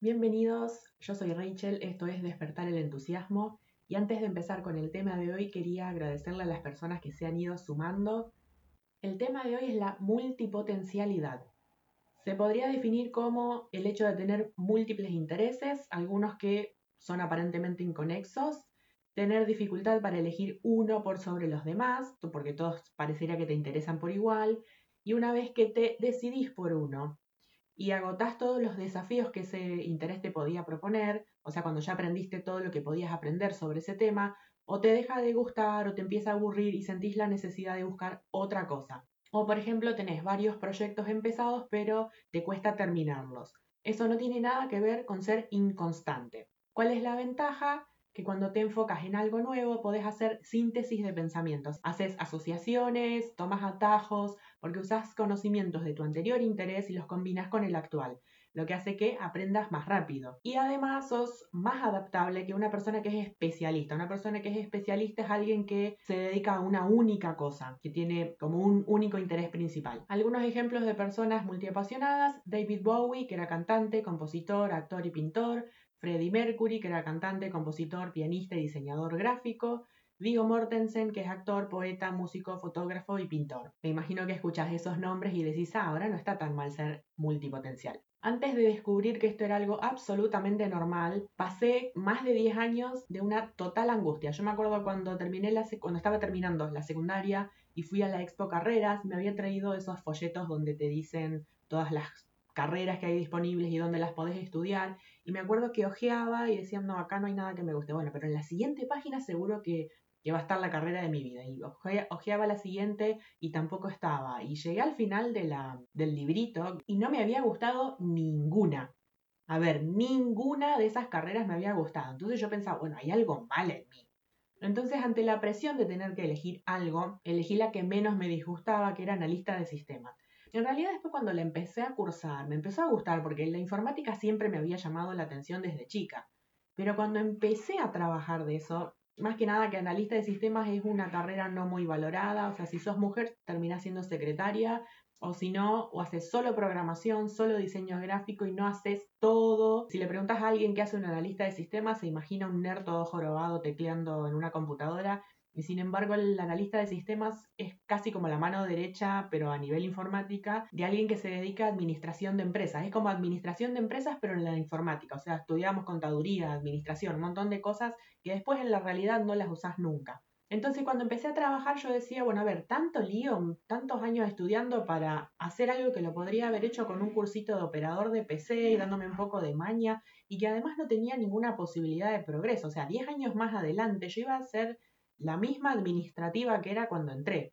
Bienvenidos, yo soy Rachel, esto es Despertar el Entusiasmo y antes de empezar con el tema de hoy quería agradecerle a las personas que se han ido sumando. El tema de hoy es la multipotencialidad. Se podría definir como el hecho de tener múltiples intereses, algunos que son aparentemente inconexos, tener dificultad para elegir uno por sobre los demás, porque todos parecería que te interesan por igual, y una vez que te decidís por uno y agotás todos los desafíos que ese interés te podía proponer, o sea, cuando ya aprendiste todo lo que podías aprender sobre ese tema, o te deja de gustar o te empieza a aburrir y sentís la necesidad de buscar otra cosa. O por ejemplo, tenés varios proyectos empezados pero te cuesta terminarlos. Eso no tiene nada que ver con ser inconstante. ¿Cuál es la ventaja? que cuando te enfocas en algo nuevo podés hacer síntesis de pensamientos. Haces asociaciones, tomas atajos, porque usas conocimientos de tu anterior interés y los combinas con el actual, lo que hace que aprendas más rápido. Y además sos más adaptable que una persona que es especialista. Una persona que es especialista es alguien que se dedica a una única cosa, que tiene como un único interés principal. Algunos ejemplos de personas multiapasionadas, David Bowie, que era cantante, compositor, actor y pintor, Freddie Mercury, que era cantante, compositor, pianista y diseñador gráfico, Viggo Mortensen, que es actor, poeta, músico, fotógrafo y pintor. Me imagino que escuchas esos nombres y decís, ah, ahora no está tan mal ser multipotencial. Antes de descubrir que esto era algo absolutamente normal, pasé más de 10 años de una total angustia. Yo me acuerdo cuando terminé la cuando estaba terminando la secundaria y fui a la Expo Carreras, me había traído esos folletos donde te dicen todas las carreras que hay disponibles y dónde las podés estudiar. Y me acuerdo que ojeaba y decía, no, acá no hay nada que me guste. Bueno, pero en la siguiente página seguro que, va a estar la carrera de mi vida. Y ojeaba la siguiente y tampoco estaba. Y llegué al final de la, del librito y no me había gustado ninguna. A ver, ninguna de esas carreras me había gustado. Entonces yo pensaba, bueno, hay algo mal en mí. Entonces, ante la presión de tener que elegir algo, elegí la que menos me disgustaba, que era analista de sistemas. En realidad después cuando la empecé a cursar, me empezó a gustar porque la informática siempre me había llamado la atención desde chica. Pero cuando empecé a trabajar de eso, más que nada que analista de sistemas es una carrera no muy valorada, o sea, si sos mujer terminás siendo secretaria, o si no, o haces solo programación, solo diseño gráfico y no haces todo. Si le preguntas a alguien que hace un analista de sistemas, se imagina un nerd todo jorobado tecleando en una computadora y sin embargo, el analista de sistemas es casi como la mano derecha, pero a nivel informática, de alguien que se dedica a administración de empresas. Es como administración de empresas, pero en la informática. O sea, estudiamos contaduría, administración, un montón de cosas que después en la realidad no las usás nunca. Entonces, cuando empecé a trabajar, yo decía, bueno, a ver, tanto lío, tantos años estudiando para hacer algo que lo podría haber hecho con un cursito de operador de PC y dándome un poco de maña, y que además no tenía ninguna posibilidad de progreso. O sea, 10 años más adelante yo iba a ser la misma administrativa que era cuando entré.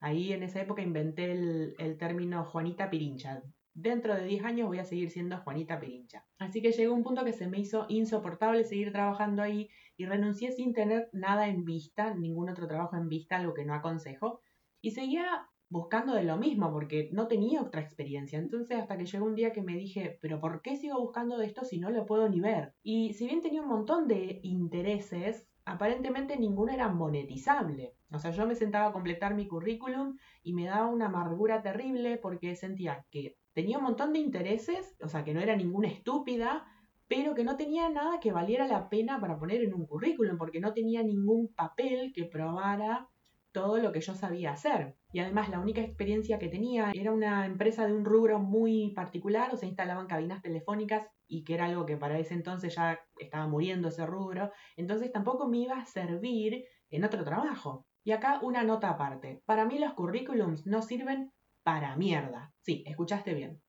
Ahí en esa época inventé el, término Juanita Pirincha. Dentro de 10 años voy a seguir siendo Juanita Pirincha. Así que llegó un punto que se me hizo insoportable seguir trabajando ahí y renuncié sin tener nada en vista, ningún otro trabajo en vista, algo que no aconsejo. Y seguía buscando de lo mismo porque no tenía otra experiencia. Entonces hasta que llegó un día que me dije, pero ¿por qué sigo buscando de esto si no lo puedo ni ver? Y si bien tenía un montón de intereses, aparentemente ninguno era monetizable. O sea, yo me sentaba a completar mi currículum y me daba una amargura terrible porque sentía que tenía un montón de intereses, o sea, que no era ninguna estúpida, pero que no tenía nada que valiera la pena para poner en un currículum, porque no tenía ningún papel que probara todo lo que yo sabía hacer. Y además la única experiencia que tenía era una empresa de un rubro muy particular, o sea, instalaban cabinas telefónicas y que era algo que para ese entonces ya estaba muriendo ese rubro, entonces tampoco me iba a servir en otro trabajo. Y acá una nota aparte. Para mí los currículums no sirven para mierda. Sí, escuchaste bien.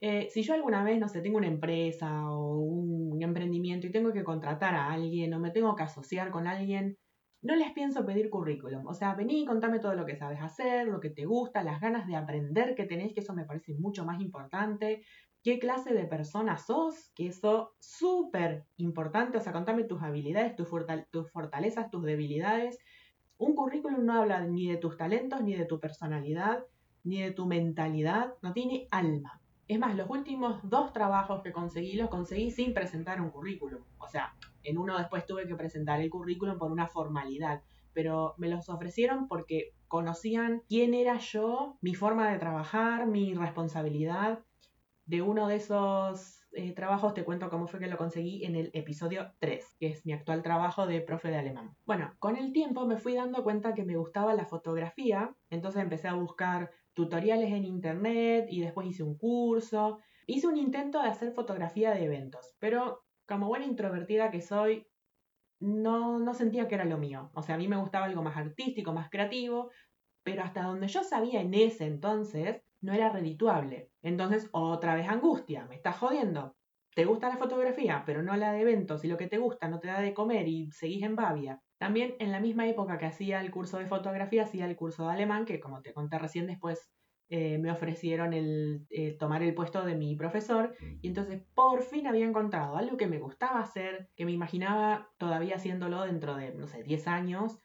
Eh, si yo alguna vez, no sé, tengo una empresa o un emprendimiento y tengo que contratar a alguien o me tengo que asociar con alguien, no les pienso pedir currículum. O sea, vení contame todo lo que sabes hacer, lo que te gusta, las ganas de aprender que tenés, que eso me parece mucho más importante. ¿Qué clase de persona sos? Que eso súper importante. O sea, contame tus habilidades, tus fortalezas, tus debilidades. Un currículum no habla ni de tus talentos, ni de tu personalidad, ni de tu mentalidad. No tiene alma. Es más, los últimos dos trabajos que conseguí los conseguí sin presentar un currículum. O sea, en uno después tuve que presentar el currículum por una formalidad, pero me los ofrecieron porque conocían quién era yo, mi forma de trabajar, mi responsabilidad. De uno de esos eh, trabajos te cuento cómo fue que lo conseguí en el episodio 3, que es mi actual trabajo de profe de alemán. Bueno, con el tiempo me fui dando cuenta que me gustaba la fotografía, entonces empecé a buscar tutoriales en internet y después hice un curso. Hice un intento de hacer fotografía de eventos, pero como buena introvertida que soy, no, no sentía que era lo mío. O sea, a mí me gustaba algo más artístico, más creativo, pero hasta donde yo sabía en ese entonces, no era redituable. Entonces, otra vez angustia, me estás jodiendo. Te gusta la fotografía, pero no la de eventos, y lo que te gusta no te da de comer y seguís en Bavia. También en la misma época que hacía el curso de fotografía, hacía el curso de alemán, que como te conté recién después eh, me ofrecieron el eh, tomar el puesto de mi profesor y entonces por fin había encontrado algo que me gustaba hacer, que me imaginaba todavía haciéndolo dentro de, no sé, 10 años,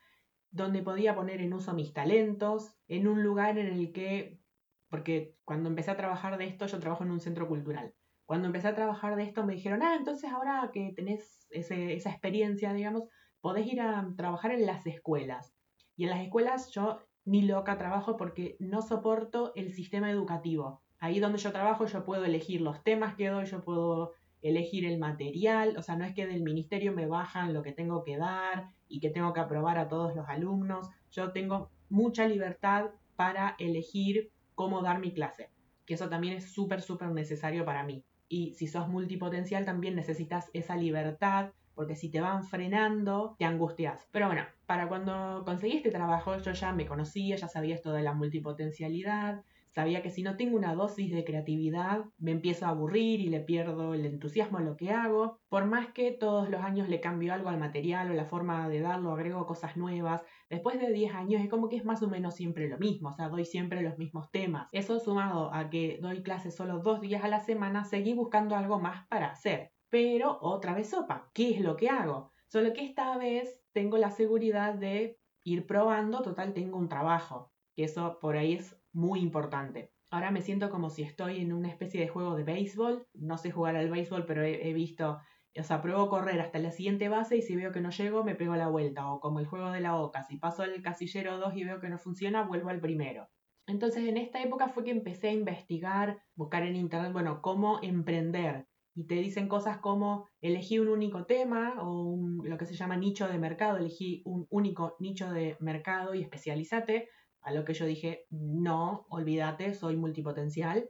donde podía poner en uso mis talentos, en un lugar en el que, porque cuando empecé a trabajar de esto, yo trabajo en un centro cultural. Cuando empecé a trabajar de esto me dijeron, ah, entonces ahora que tenés esa experiencia, digamos, podés ir a trabajar en las escuelas. Y en las escuelas yo ni loca trabajo porque no soporto el sistema educativo. Ahí donde yo trabajo yo puedo elegir los temas que doy, yo puedo elegir el material, o sea, no es que del ministerio me bajan lo que tengo que dar y que tengo que aprobar a todos los alumnos, yo tengo mucha libertad para elegir cómo dar mi clase, que eso también es súper, súper necesario para mí. Y si sos multipotencial también necesitas esa libertad porque si te van frenando, te angustias. Pero bueno, para cuando conseguí este trabajo, yo ya me conocía, ya sabía esto de la multipotencialidad, sabía que si no tengo una dosis de creatividad, me empiezo a aburrir y le pierdo el entusiasmo en lo que hago. Por más que todos los años le cambio algo al material o la forma de darlo, agrego cosas nuevas, después de 10 años es como que es más o menos siempre lo mismo, o sea, doy siempre los mismos temas. Eso sumado a que doy clases solo dos días a la semana, seguí buscando algo más para hacer pero otra vez sopa. ¿Qué es lo que hago? Solo que esta vez tengo la seguridad de ir probando, total tengo un trabajo, que eso por ahí es muy importante. Ahora me siento como si estoy en una especie de juego de béisbol. No sé jugar al béisbol, pero he, visto, o sea, pruebo correr hasta la siguiente base y si veo que no llego, me pego la vuelta. O como el juego de la oca, si paso el casillero 2 y veo que no funciona, vuelvo al primero. Entonces en esta época fue que empecé a investigar, buscar en internet, bueno, cómo emprender y te dicen cosas como elegí un único tema o lo que se llama nicho de mercado, elegí un único nicho de mercado y especialízate, a lo que yo dije, no, olvídate, soy multipotencial.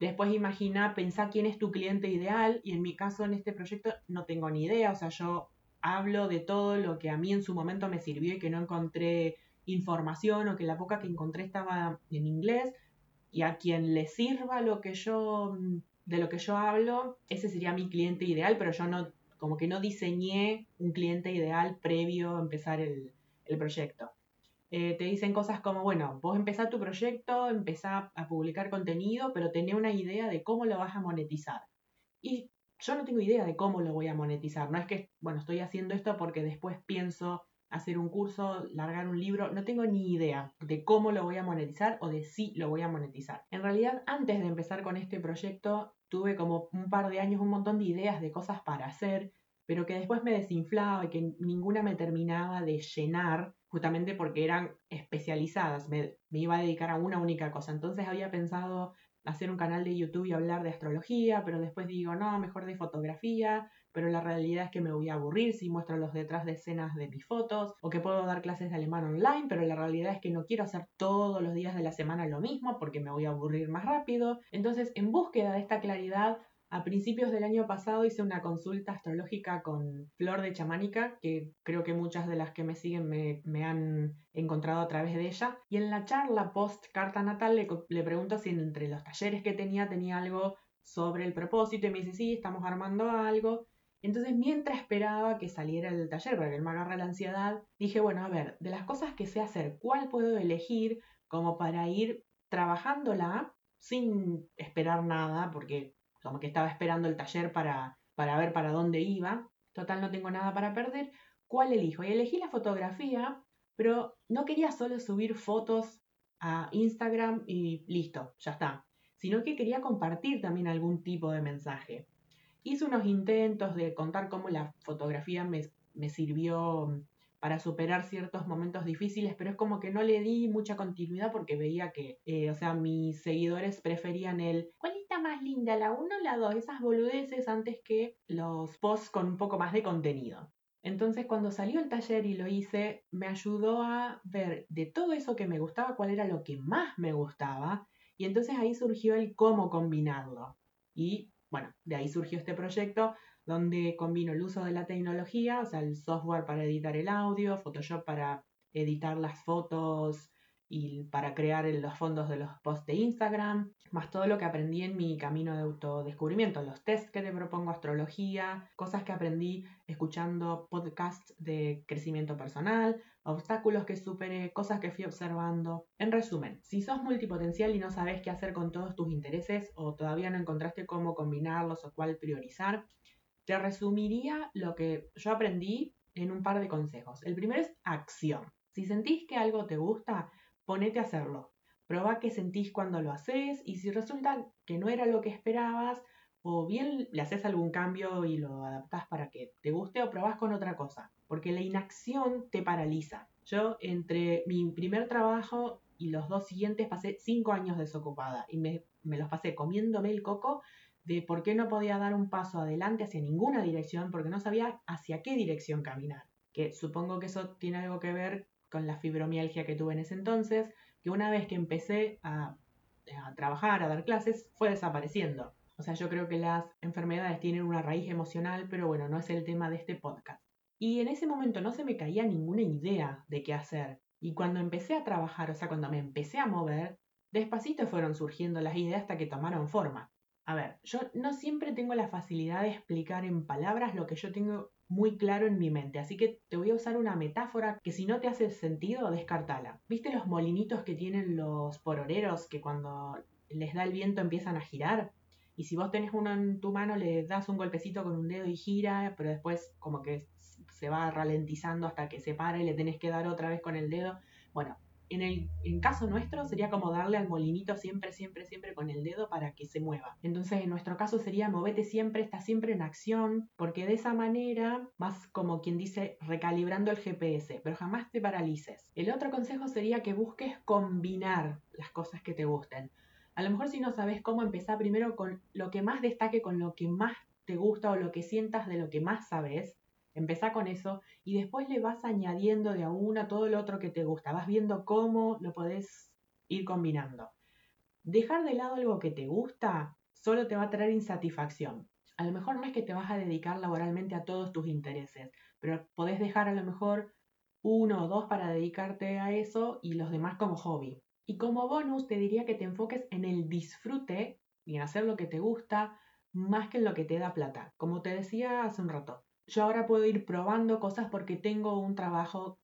Después imagina, pensá quién es tu cliente ideal y en mi caso en este proyecto no tengo ni idea, o sea, yo hablo de todo lo que a mí en su momento me sirvió y que no encontré información o que la poca que encontré estaba en inglés y a quien le sirva lo que yo mm, de lo que yo hablo, ese sería mi cliente ideal, pero yo no, como que no diseñé un cliente ideal previo a empezar el, proyecto. Eh, te dicen cosas como, bueno, vos empezás tu proyecto, empezá a publicar contenido, pero tenés una idea de cómo lo vas a monetizar. Y yo no tengo idea de cómo lo voy a monetizar. No es que, bueno, estoy haciendo esto porque después pienso hacer un curso, largar un libro, no tengo ni idea de cómo lo voy a monetizar o de si lo voy a monetizar. En realidad, antes de empezar con este proyecto, tuve como un par de años un montón de ideas de cosas para hacer, pero que después me desinflaba y que ninguna me terminaba de llenar, justamente porque eran especializadas, me, me iba a dedicar a una única cosa. Entonces había pensado hacer un canal de YouTube y hablar de astrología, pero después digo, no, mejor de fotografía, pero la realidad es que me voy a aburrir si muestro los detrás de escenas de mis fotos, o que puedo dar clases de alemán online, pero la realidad es que no quiero hacer todos los días de la semana lo mismo porque me voy a aburrir más rápido. Entonces, en búsqueda de esta claridad, a principios del año pasado hice una consulta astrológica con Flor de Chamánica, que creo que muchas de las que me siguen me, han encontrado a través de ella. Y en la charla post carta natal le, le pregunto si entre los talleres que tenía tenía algo sobre el propósito y me dice, sí, estamos armando algo. Entonces, mientras esperaba que saliera el taller para que él me agarre la ansiedad, dije, bueno, a ver, de las cosas que sé hacer, ¿cuál puedo elegir como para ir trabajándola sin esperar nada? Porque como que estaba esperando el taller para, para ver para dónde iba. Total, no tengo nada para perder. ¿Cuál elijo? Y elegí la fotografía, pero no quería solo subir fotos a Instagram y listo, ya está sino que quería compartir también algún tipo de mensaje. Hice unos intentos de contar cómo la fotografía me, me sirvió para superar ciertos momentos difíciles, pero es como que no le di mucha continuidad porque veía que, eh, o sea, mis seguidores preferían el ¿cuál está más linda, la 1 o la 2? Esas boludeces antes que los posts con un poco más de contenido. Entonces cuando salió el taller y lo hice, me ayudó a ver de todo eso que me gustaba, cuál era lo que más me gustaba, y entonces ahí surgió el cómo combinarlo. Y bueno, de ahí surgió este proyecto donde combino el uso de la tecnología, o sea, el software para editar el audio, Photoshop para editar las fotos y para crear los fondos de los posts de Instagram, más todo lo que aprendí en mi camino de autodescubrimiento, los tests que te propongo, astrología, cosas que aprendí escuchando podcasts de crecimiento personal, obstáculos que superé, cosas que fui observando. En resumen, si sos multipotencial y no sabes qué hacer con todos tus intereses o todavía no encontraste cómo combinarlos o cuál priorizar, te resumiría lo que yo aprendí en un par de consejos. El primero es acción. Si sentís que algo te gusta, ponete a hacerlo. Proba qué sentís cuando lo haces y si resulta que no era lo que esperabas, o bien le haces algún cambio y lo adaptás para que te guste o probás con otra cosa, porque la inacción te paraliza. Yo entre mi primer trabajo y los dos siguientes pasé cinco años desocupada y me, me los pasé comiéndome el coco de por qué no podía dar un paso adelante hacia ninguna dirección porque no sabía hacia qué dirección caminar. Que supongo que eso tiene algo que ver con la fibromialgia que tuve en ese entonces, que una vez que empecé a, trabajar, a dar clases, fue desapareciendo. O sea, yo creo que las enfermedades tienen una raíz emocional, pero bueno, no es el tema de este podcast. Y en ese momento no se me caía ninguna idea de qué hacer. Y cuando empecé a trabajar, o sea, cuando me empecé a mover, despacito fueron surgiendo las ideas hasta que tomaron forma. A ver, yo no siempre tengo la facilidad de explicar en palabras lo que yo tengo muy claro en mi mente, así que te voy a usar una metáfora que si no te hace sentido, descartala. ¿Viste los molinitos que tienen los pororeros que cuando les da el viento empiezan a girar? Y si vos tenés uno en tu mano, le das un golpecito con un dedo y gira, pero después como que se va ralentizando hasta que se para y le tenés que dar otra vez con el dedo. Bueno, en el en caso nuestro sería como darle al molinito siempre, siempre, siempre con el dedo para que se mueva. Entonces en nuestro caso sería movete siempre, está siempre en acción, porque de esa manera vas como quien dice recalibrando el GPS, pero jamás te paralices. El otro consejo sería que busques combinar las cosas que te gusten. A lo mejor si no sabes cómo empezar primero con lo que más destaque, con lo que más te gusta o lo que sientas de lo que más sabes, Empezá con eso y después le vas añadiendo de a una todo lo otro que te gusta. Vas viendo cómo lo podés ir combinando. Dejar de lado algo que te gusta solo te va a traer insatisfacción. A lo mejor no es que te vas a dedicar laboralmente a todos tus intereses, pero podés dejar a lo mejor uno o dos para dedicarte a eso y los demás como hobby. Y como bonus te diría que te enfoques en el disfrute y en hacer lo que te gusta más que en lo que te da plata. Como te decía hace un rato, yo ahora puedo ir probando cosas porque tengo un trabajo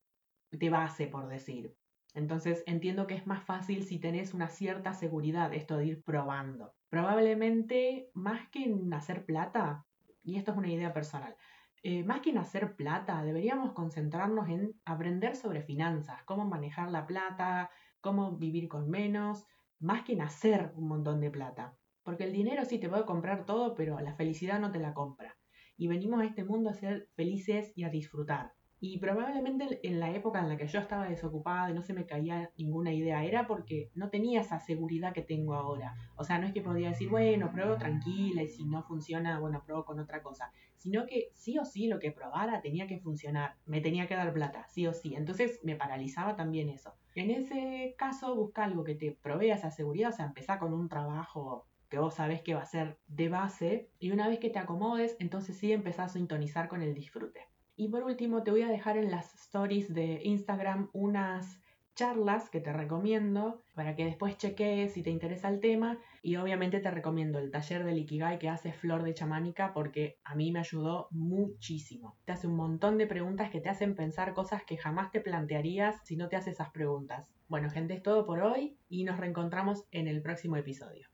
de base, por decir. Entonces entiendo que es más fácil si tenés una cierta seguridad esto de ir probando. Probablemente más que en hacer plata, y esto es una idea personal, eh, más que en hacer plata, deberíamos concentrarnos en aprender sobre finanzas, cómo manejar la plata, cómo vivir con menos, más que en hacer un montón de plata. Porque el dinero sí te puede comprar todo, pero la felicidad no te la compra y venimos a este mundo a ser felices y a disfrutar. Y probablemente en la época en la que yo estaba desocupada y no se me caía ninguna idea, era porque no tenía esa seguridad que tengo ahora. O sea, no es que podía decir, bueno, pruebo tranquila y si no funciona, bueno, pruebo con otra cosa. Sino que sí o sí lo que probara tenía que funcionar, me tenía que dar plata, sí o sí. Entonces me paralizaba también eso. En ese caso, busca algo que te provea esa seguridad, o sea, empezar con un trabajo que vos sabés que va a ser de base y una vez que te acomodes, entonces sí empezás a sintonizar con el disfrute. Y por último, te voy a dejar en las stories de Instagram unas charlas que te recomiendo para que después cheques si te interesa el tema y obviamente te recomiendo el taller del Ikigai que hace Flor de Chamánica porque a mí me ayudó muchísimo. Te hace un montón de preguntas que te hacen pensar cosas que jamás te plantearías si no te haces esas preguntas. Bueno gente, es todo por hoy y nos reencontramos en el próximo episodio.